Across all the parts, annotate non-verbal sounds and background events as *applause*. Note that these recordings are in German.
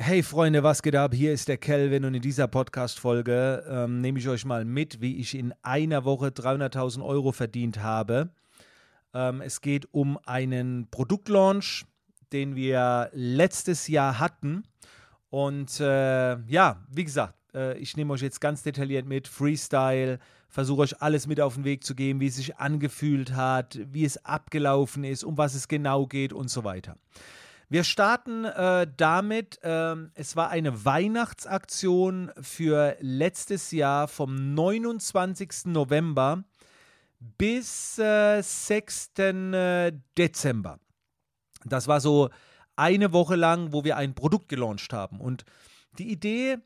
Hey Freunde, was geht ab? Hier ist der Kelvin und in dieser Podcast-Folge ähm, nehme ich euch mal mit, wie ich in einer Woche 300.000 Euro verdient habe. Ähm, es geht um einen Produktlaunch, den wir letztes Jahr hatten. Und äh, ja, wie gesagt, äh, ich nehme euch jetzt ganz detailliert mit, Freestyle, versuche euch alles mit auf den Weg zu geben, wie es sich angefühlt hat, wie es abgelaufen ist, um was es genau geht und so weiter. Wir starten äh, damit, äh, es war eine Weihnachtsaktion für letztes Jahr vom 29. November bis äh, 6. Äh, Dezember. Das war so eine Woche lang, wo wir ein Produkt gelauncht haben. Und die Idee,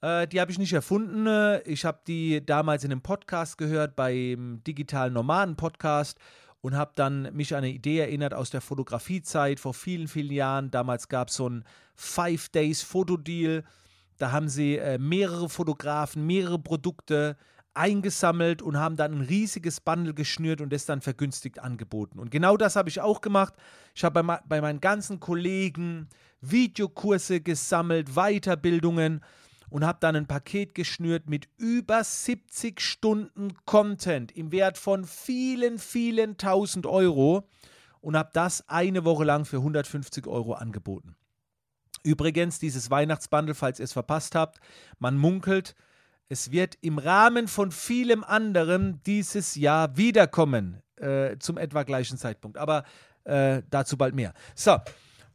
äh, die habe ich nicht erfunden. Ich habe die damals in einem Podcast gehört, beim digitalen Nomaden Podcast und habe dann mich an eine Idee erinnert aus der Fotografiezeit vor vielen, vielen Jahren. Damals gab es so ein Five Days Fotodeal. Da haben sie äh, mehrere Fotografen, mehrere Produkte eingesammelt und haben dann ein riesiges Bundle geschnürt und das dann vergünstigt angeboten. Und genau das habe ich auch gemacht. Ich habe bei, bei meinen ganzen Kollegen Videokurse gesammelt, Weiterbildungen und habe dann ein Paket geschnürt mit über 70 Stunden Content im Wert von vielen, vielen tausend Euro und habe das eine Woche lang für 150 Euro angeboten. Übrigens, dieses Weihnachtsbundle, falls ihr es verpasst habt, man munkelt, es wird im Rahmen von vielem anderem dieses Jahr wiederkommen, äh, zum etwa gleichen Zeitpunkt. Aber äh, dazu bald mehr. So,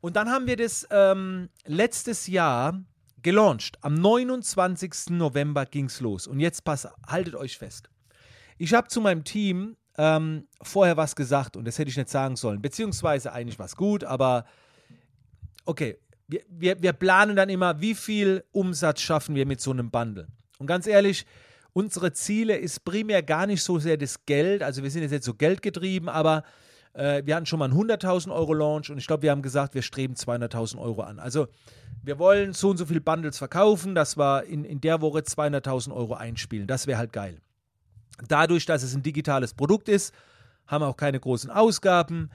und dann haben wir das ähm, letztes Jahr gelauncht. Am 29. November ging es los. Und jetzt pass, haltet euch fest. Ich habe zu meinem Team ähm, vorher was gesagt und das hätte ich nicht sagen sollen. Beziehungsweise eigentlich war es gut, aber okay, wir, wir, wir planen dann immer, wie viel Umsatz schaffen wir mit so einem Bundle. Und ganz ehrlich, unsere Ziele ist primär gar nicht so sehr das Geld. Also wir sind jetzt nicht so geldgetrieben, aber äh, wir hatten schon mal einen 100.000 Euro Launch und ich glaube, wir haben gesagt, wir streben 200.000 Euro an. Also wir wollen so und so viele Bundles verkaufen, dass wir in, in der Woche 200.000 Euro einspielen. Das wäre halt geil. Dadurch, dass es ein digitales Produkt ist, haben wir auch keine großen Ausgaben.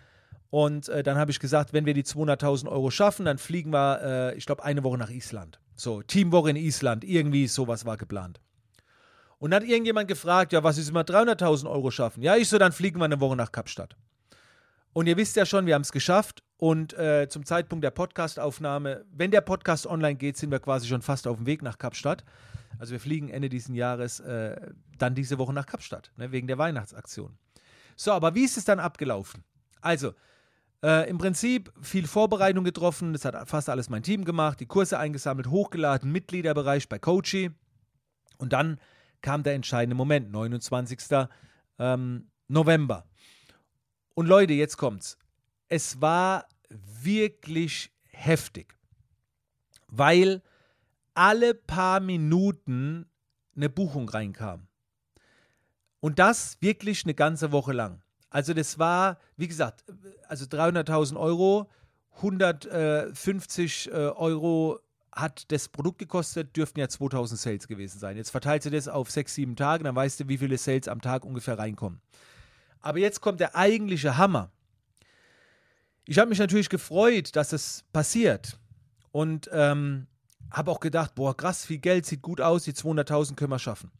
Und äh, dann habe ich gesagt, wenn wir die 200.000 Euro schaffen, dann fliegen wir, äh, ich glaube, eine Woche nach Island. So, Teamwoche in Island, irgendwie sowas war geplant. Und dann hat irgendjemand gefragt, ja, was ist, wir 300.000 Euro schaffen? Ja, ich so, dann fliegen wir eine Woche nach Kapstadt. Und ihr wisst ja schon, wir haben es geschafft. Und äh, zum Zeitpunkt der Podcastaufnahme, wenn der Podcast online geht, sind wir quasi schon fast auf dem Weg nach Kapstadt. Also wir fliegen Ende dieses Jahres äh, dann diese Woche nach Kapstadt, ne, wegen der Weihnachtsaktion. So, aber wie ist es dann abgelaufen? Also, äh, im Prinzip viel Vorbereitung getroffen, das hat fast alles mein Team gemacht, die Kurse eingesammelt, hochgeladen, Mitgliederbereich bei Coachy. Und dann kam der entscheidende Moment, 29. Ähm, November. Und Leute, jetzt kommt's. Es war wirklich heftig, weil alle paar Minuten eine Buchung reinkam. Und das wirklich eine ganze Woche lang. Also das war, wie gesagt, also 300.000 Euro, 150 äh, Euro hat das Produkt gekostet, dürften ja 2000 Sales gewesen sein. Jetzt verteilst du das auf sechs, sieben Tage, dann weißt du, wie viele Sales am Tag ungefähr reinkommen. Aber jetzt kommt der eigentliche Hammer. Ich habe mich natürlich gefreut, dass es passiert. Und ähm, habe auch gedacht, boah, krass, viel Geld, sieht gut aus, die 200.000 können wir schaffen.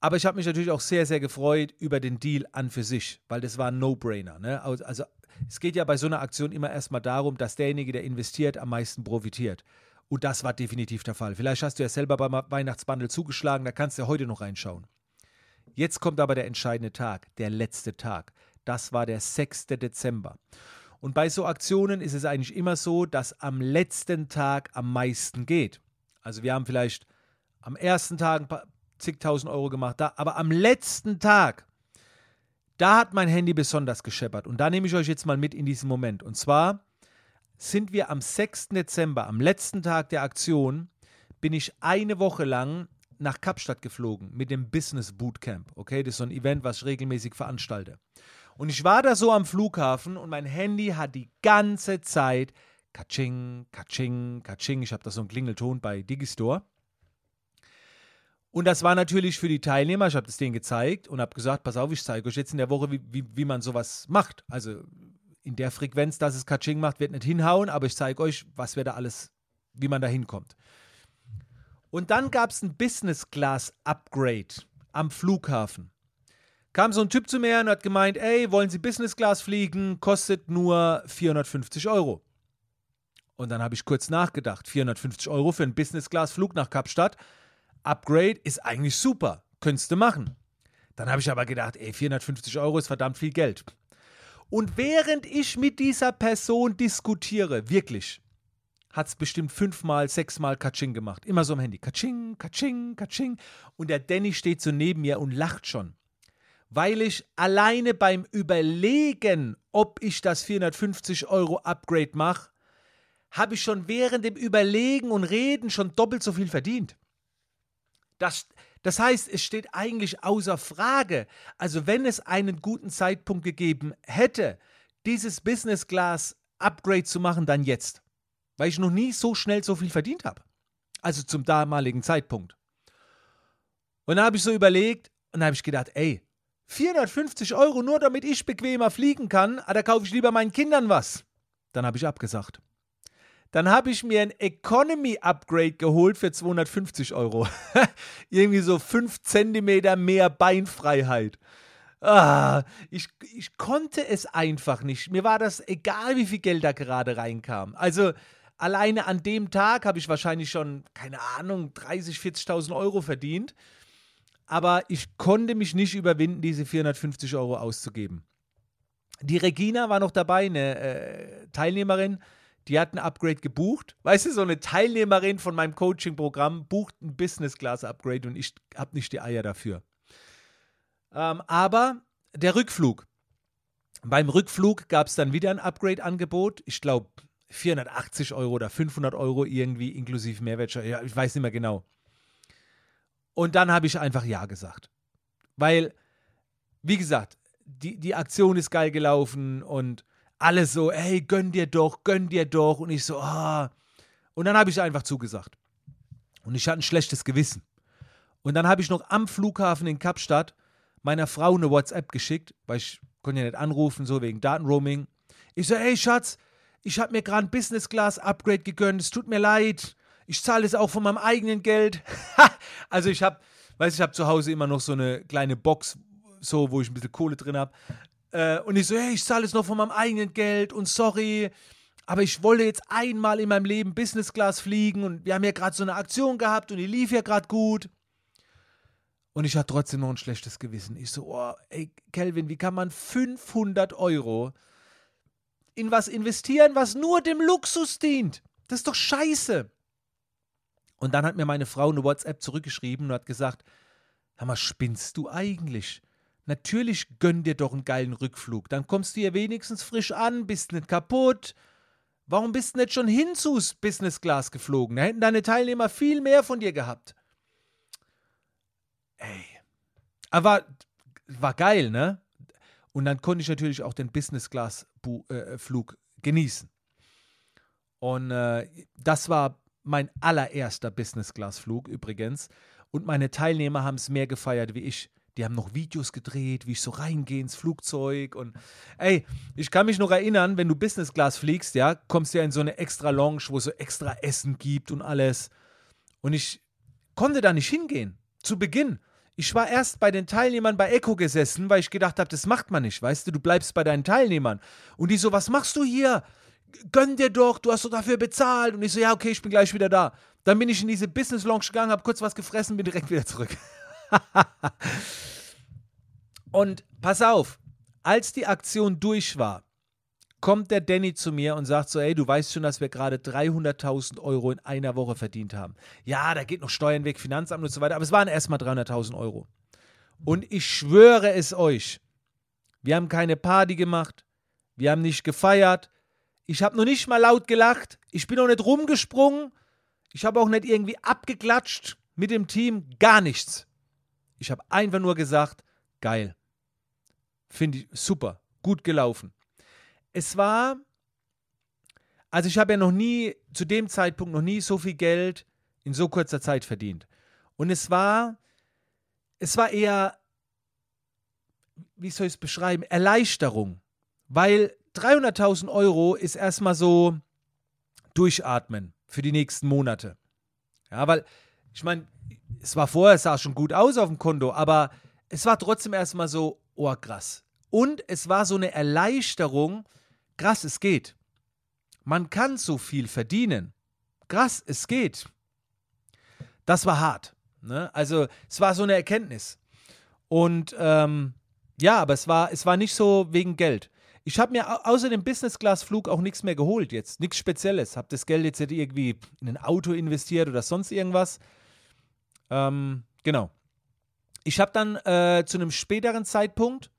Aber ich habe mich natürlich auch sehr, sehr gefreut über den Deal an für sich, weil das war ein No-Brainer. Ne? Also es geht ja bei so einer Aktion immer erstmal darum, dass derjenige, der investiert, am meisten profitiert. Und das war definitiv der Fall. Vielleicht hast du ja selber beim Weihnachtsbundle zugeschlagen, da kannst du ja heute noch reinschauen. Jetzt kommt aber der entscheidende Tag, der letzte Tag. Das war der 6. Dezember. Und bei so Aktionen ist es eigentlich immer so, dass am letzten Tag am meisten geht. Also wir haben vielleicht am ersten Tag ein paar zigtausend Euro gemacht, da, aber am letzten Tag, da hat mein Handy besonders gescheppert. Und da nehme ich euch jetzt mal mit in diesen Moment. Und zwar sind wir am 6. Dezember, am letzten Tag der Aktion, bin ich eine Woche lang nach Kapstadt geflogen mit dem Business Bootcamp. Okay, das ist so ein Event, was ich regelmäßig veranstalte. Und ich war da so am Flughafen und mein Handy hat die ganze Zeit Katsching, Katsching, Katsching. Ich habe da so einen Klingelton bei Digistore. Und das war natürlich für die Teilnehmer, ich habe das denen gezeigt und habe gesagt, pass auf, ich zeige euch jetzt in der Woche, wie, wie, wie man sowas macht. Also in der Frequenz, dass es Katsching macht, wird nicht hinhauen, aber ich zeige euch, was wir da alles, wie man da hinkommt. Und dann gab es ein Business Class Upgrade am Flughafen. Kam so ein Typ zu mir und hat gemeint, ey, wollen Sie Business Class fliegen? Kostet nur 450 Euro. Und dann habe ich kurz nachgedacht. 450 Euro für einen Business Class Flug nach Kapstadt. Upgrade ist eigentlich super. Könntest du machen. Dann habe ich aber gedacht, ey, 450 Euro ist verdammt viel Geld. Und während ich mit dieser Person diskutiere, wirklich, hat es bestimmt fünfmal, sechsmal Katsching gemacht. Immer so am Handy. Katsching, Katsching, Katsching. Und der Danny steht so neben mir und lacht schon. Weil ich alleine beim Überlegen, ob ich das 450 Euro Upgrade mache, habe ich schon während dem Überlegen und Reden schon doppelt so viel verdient. Das, das heißt, es steht eigentlich außer Frage. Also wenn es einen guten Zeitpunkt gegeben hätte, dieses Business Class Upgrade zu machen, dann jetzt. Weil ich noch nie so schnell so viel verdient habe. Also zum damaligen Zeitpunkt. Und dann habe ich so überlegt und dann habe ich gedacht, ey, 450 Euro nur damit ich bequemer fliegen kann, ah, da kaufe ich lieber meinen Kindern was. Dann habe ich abgesagt. Dann habe ich mir ein Economy Upgrade geholt für 250 Euro. *laughs* Irgendwie so 5 cm mehr Beinfreiheit. Ah, ich, ich konnte es einfach nicht. Mir war das egal, wie viel Geld da gerade reinkam. Also alleine an dem Tag habe ich wahrscheinlich schon, keine Ahnung, 30, 40.000 Euro verdient. Aber ich konnte mich nicht überwinden, diese 450 Euro auszugeben. Die Regina war noch dabei, eine äh, Teilnehmerin die hat ein Upgrade gebucht. Weißt du, so eine Teilnehmerin von meinem Coaching-Programm bucht ein Business-Class-Upgrade und ich habe nicht die Eier dafür. Ähm, aber der Rückflug. Beim Rückflug gab es dann wieder ein Upgrade-Angebot. Ich glaube 480 Euro oder 500 Euro irgendwie inklusive Mehrwertsteuer. Ja, ich weiß nicht mehr genau. Und dann habe ich einfach Ja gesagt. Weil, wie gesagt, die, die Aktion ist geil gelaufen und alle so, hey, gönn dir doch, gönn dir doch. Und ich so, ah. Und dann habe ich einfach zugesagt. Und ich hatte ein schlechtes Gewissen. Und dann habe ich noch am Flughafen in Kapstadt meiner Frau eine WhatsApp geschickt, weil ich konnte ja nicht anrufen, so wegen Datenroaming. Ich so, hey Schatz, ich habe mir gerade ein Business Class Upgrade gegönnt, es tut mir leid. Ich zahle es auch von meinem eigenen Geld. *laughs* also ich habe, weiß ich habe zu Hause immer noch so eine kleine Box, so wo ich ein bisschen Kohle drin habe. Äh, und ich so, hey, ich zahle es noch von meinem eigenen Geld und sorry, aber ich wollte jetzt einmal in meinem Leben Business Class fliegen und wir haben ja gerade so eine Aktion gehabt und die lief ja gerade gut. Und ich hatte trotzdem noch ein schlechtes Gewissen. Ich so, oh, ey, Kelvin, wie kann man 500 Euro in was investieren, was nur dem Luxus dient? Das ist doch scheiße. Und dann hat mir meine Frau eine WhatsApp zurückgeschrieben und hat gesagt, Hör mal, spinnst du eigentlich? Natürlich gönn dir doch einen geilen Rückflug. Dann kommst du hier wenigstens frisch an, bist nicht kaputt. Warum bist du nicht schon hin zu Business Class geflogen? Da hätten deine Teilnehmer viel mehr von dir gehabt. Ey. Aber war geil, ne? Und dann konnte ich natürlich auch den Business Class äh, Flug genießen. Und äh, das war mein allererster Business Class Flug übrigens. Und meine Teilnehmer haben es mehr gefeiert wie ich. Die haben noch Videos gedreht, wie ich so reingehe ins Flugzeug und ey, ich kann mich noch erinnern, wenn du Business Class fliegst, ja, kommst du ja in so eine extra Lounge, wo es so extra Essen gibt und alles. Und ich konnte da nicht hingehen. Zu Beginn. Ich war erst bei den Teilnehmern bei Echo gesessen, weil ich gedacht habe, das macht man nicht, weißt du, du bleibst bei deinen Teilnehmern. Und die so, was machst du hier? Gönn dir doch, du hast doch dafür bezahlt. Und ich so, ja, okay, ich bin gleich wieder da. Dann bin ich in diese Business Lounge gegangen, habe kurz was gefressen, bin direkt wieder zurück. *laughs* und pass auf, als die Aktion durch war, kommt der Danny zu mir und sagt so, ey, du weißt schon, dass wir gerade 300.000 Euro in einer Woche verdient haben. Ja, da geht noch Steuern weg, Finanzamt und so weiter, aber es waren erstmal 300.000 Euro. Und ich schwöre es euch, wir haben keine Party gemacht, wir haben nicht gefeiert, ich habe noch nicht mal laut gelacht, ich bin auch nicht rumgesprungen, ich habe auch nicht irgendwie abgeklatscht mit dem Team, gar nichts. Ich habe einfach nur gesagt, geil. Finde ich super, gut gelaufen. Es war, also ich habe ja noch nie, zu dem Zeitpunkt noch nie so viel Geld in so kurzer Zeit verdient. Und es war, es war eher, wie soll ich es beschreiben, Erleichterung. Weil 300.000 Euro ist erstmal so durchatmen für die nächsten Monate. Ja, weil ich meine, es war vorher, es sah schon gut aus auf dem Konto, aber es war trotzdem erstmal so, oh krass. Und es war so eine Erleichterung, krass, es geht. Man kann so viel verdienen. Krass, es geht. Das war hart. Ne? Also es war so eine Erkenntnis. Und ähm, ja, aber es war, es war nicht so wegen Geld. Ich habe mir außer dem Business-Class-Flug auch nichts mehr geholt jetzt. Nichts Spezielles. Habe das Geld jetzt irgendwie in ein Auto investiert oder sonst irgendwas. Ähm, genau. Ich habe dann äh, zu einem späteren Zeitpunkt,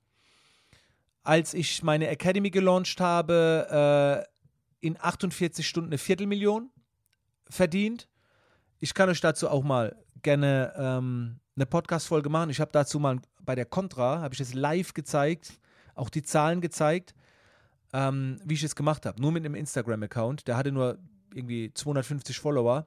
als ich meine Academy gelauncht habe, äh, in 48 Stunden eine Viertelmillion verdient. Ich kann euch dazu auch mal gerne ähm, eine Podcast-Folge machen. Ich habe dazu mal bei der Contra, habe ich es live gezeigt, auch die Zahlen gezeigt, ähm, wie ich es gemacht habe. Nur mit einem Instagram-Account. Der hatte nur irgendwie 250 Follower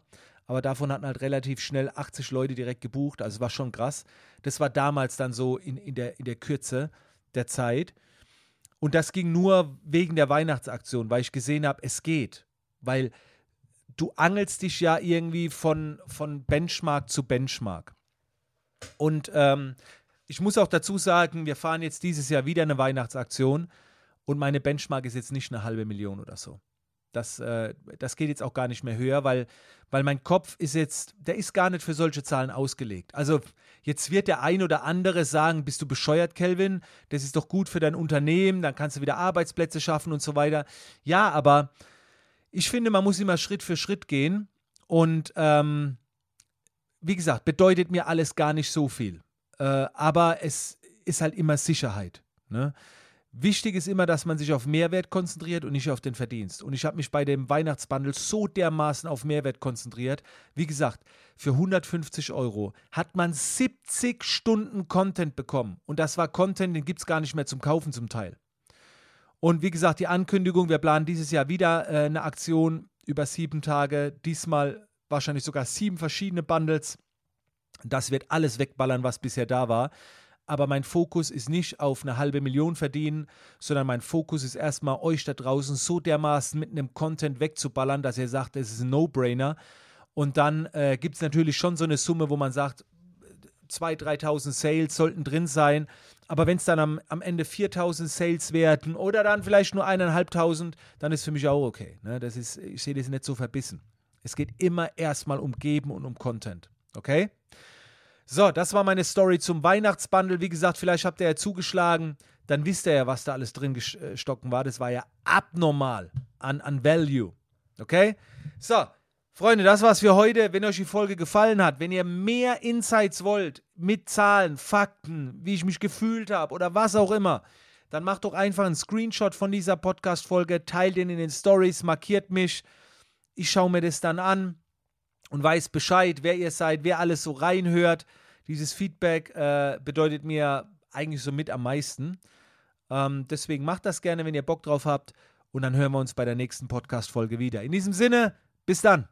aber davon hatten halt relativ schnell 80 Leute direkt gebucht. Also es war schon krass. Das war damals dann so in, in, der, in der Kürze der Zeit. Und das ging nur wegen der Weihnachtsaktion, weil ich gesehen habe, es geht. Weil du angelst dich ja irgendwie von, von Benchmark zu Benchmark. Und ähm, ich muss auch dazu sagen, wir fahren jetzt dieses Jahr wieder eine Weihnachtsaktion und meine Benchmark ist jetzt nicht eine halbe Million oder so. Das, äh, das geht jetzt auch gar nicht mehr höher, weil, weil mein Kopf ist jetzt, der ist gar nicht für solche Zahlen ausgelegt. Also jetzt wird der ein oder andere sagen, bist du bescheuert, Kelvin? Das ist doch gut für dein Unternehmen, dann kannst du wieder Arbeitsplätze schaffen und so weiter. Ja, aber ich finde, man muss immer Schritt für Schritt gehen und ähm, wie gesagt, bedeutet mir alles gar nicht so viel. Äh, aber es ist halt immer Sicherheit. Ne? Wichtig ist immer, dass man sich auf Mehrwert konzentriert und nicht auf den Verdienst. Und ich habe mich bei dem Weihnachtsbundle so dermaßen auf Mehrwert konzentriert. Wie gesagt, für 150 Euro hat man 70 Stunden Content bekommen. Und das war Content, den gibt es gar nicht mehr zum Kaufen zum Teil. Und wie gesagt, die Ankündigung, wir planen dieses Jahr wieder äh, eine Aktion über sieben Tage. Diesmal wahrscheinlich sogar sieben verschiedene Bundles. Das wird alles wegballern, was bisher da war aber mein Fokus ist nicht auf eine halbe Million verdienen, sondern mein Fokus ist erstmal euch da draußen so dermaßen mit einem Content wegzuballern, dass ihr sagt, es ist ein No-Brainer. Und dann äh, gibt es natürlich schon so eine Summe, wo man sagt, 2.000, 3.000 Sales sollten drin sein. Aber wenn es dann am, am Ende 4.000 Sales werden oder dann vielleicht nur 1.500, dann ist für mich auch okay. Ne? Das ist, ich sehe das nicht so verbissen. Es geht immer erstmal um Geben und um Content. Okay? So, das war meine Story zum Weihnachtsbundle. Wie gesagt, vielleicht habt ihr ja zugeschlagen. Dann wisst ihr ja, was da alles drin gestocken war. Das war ja abnormal an, an Value. Okay? So, Freunde, das war's für heute. Wenn euch die Folge gefallen hat, wenn ihr mehr Insights wollt, mit Zahlen, Fakten, wie ich mich gefühlt habe oder was auch immer, dann macht doch einfach einen Screenshot von dieser Podcast-Folge, teilt den in den Stories, markiert mich. Ich schaue mir das dann an und weiß Bescheid, wer ihr seid, wer alles so reinhört. Dieses Feedback äh, bedeutet mir eigentlich so mit am meisten. Ähm, deswegen macht das gerne, wenn ihr Bock drauf habt. Und dann hören wir uns bei der nächsten Podcast-Folge wieder. In diesem Sinne, bis dann.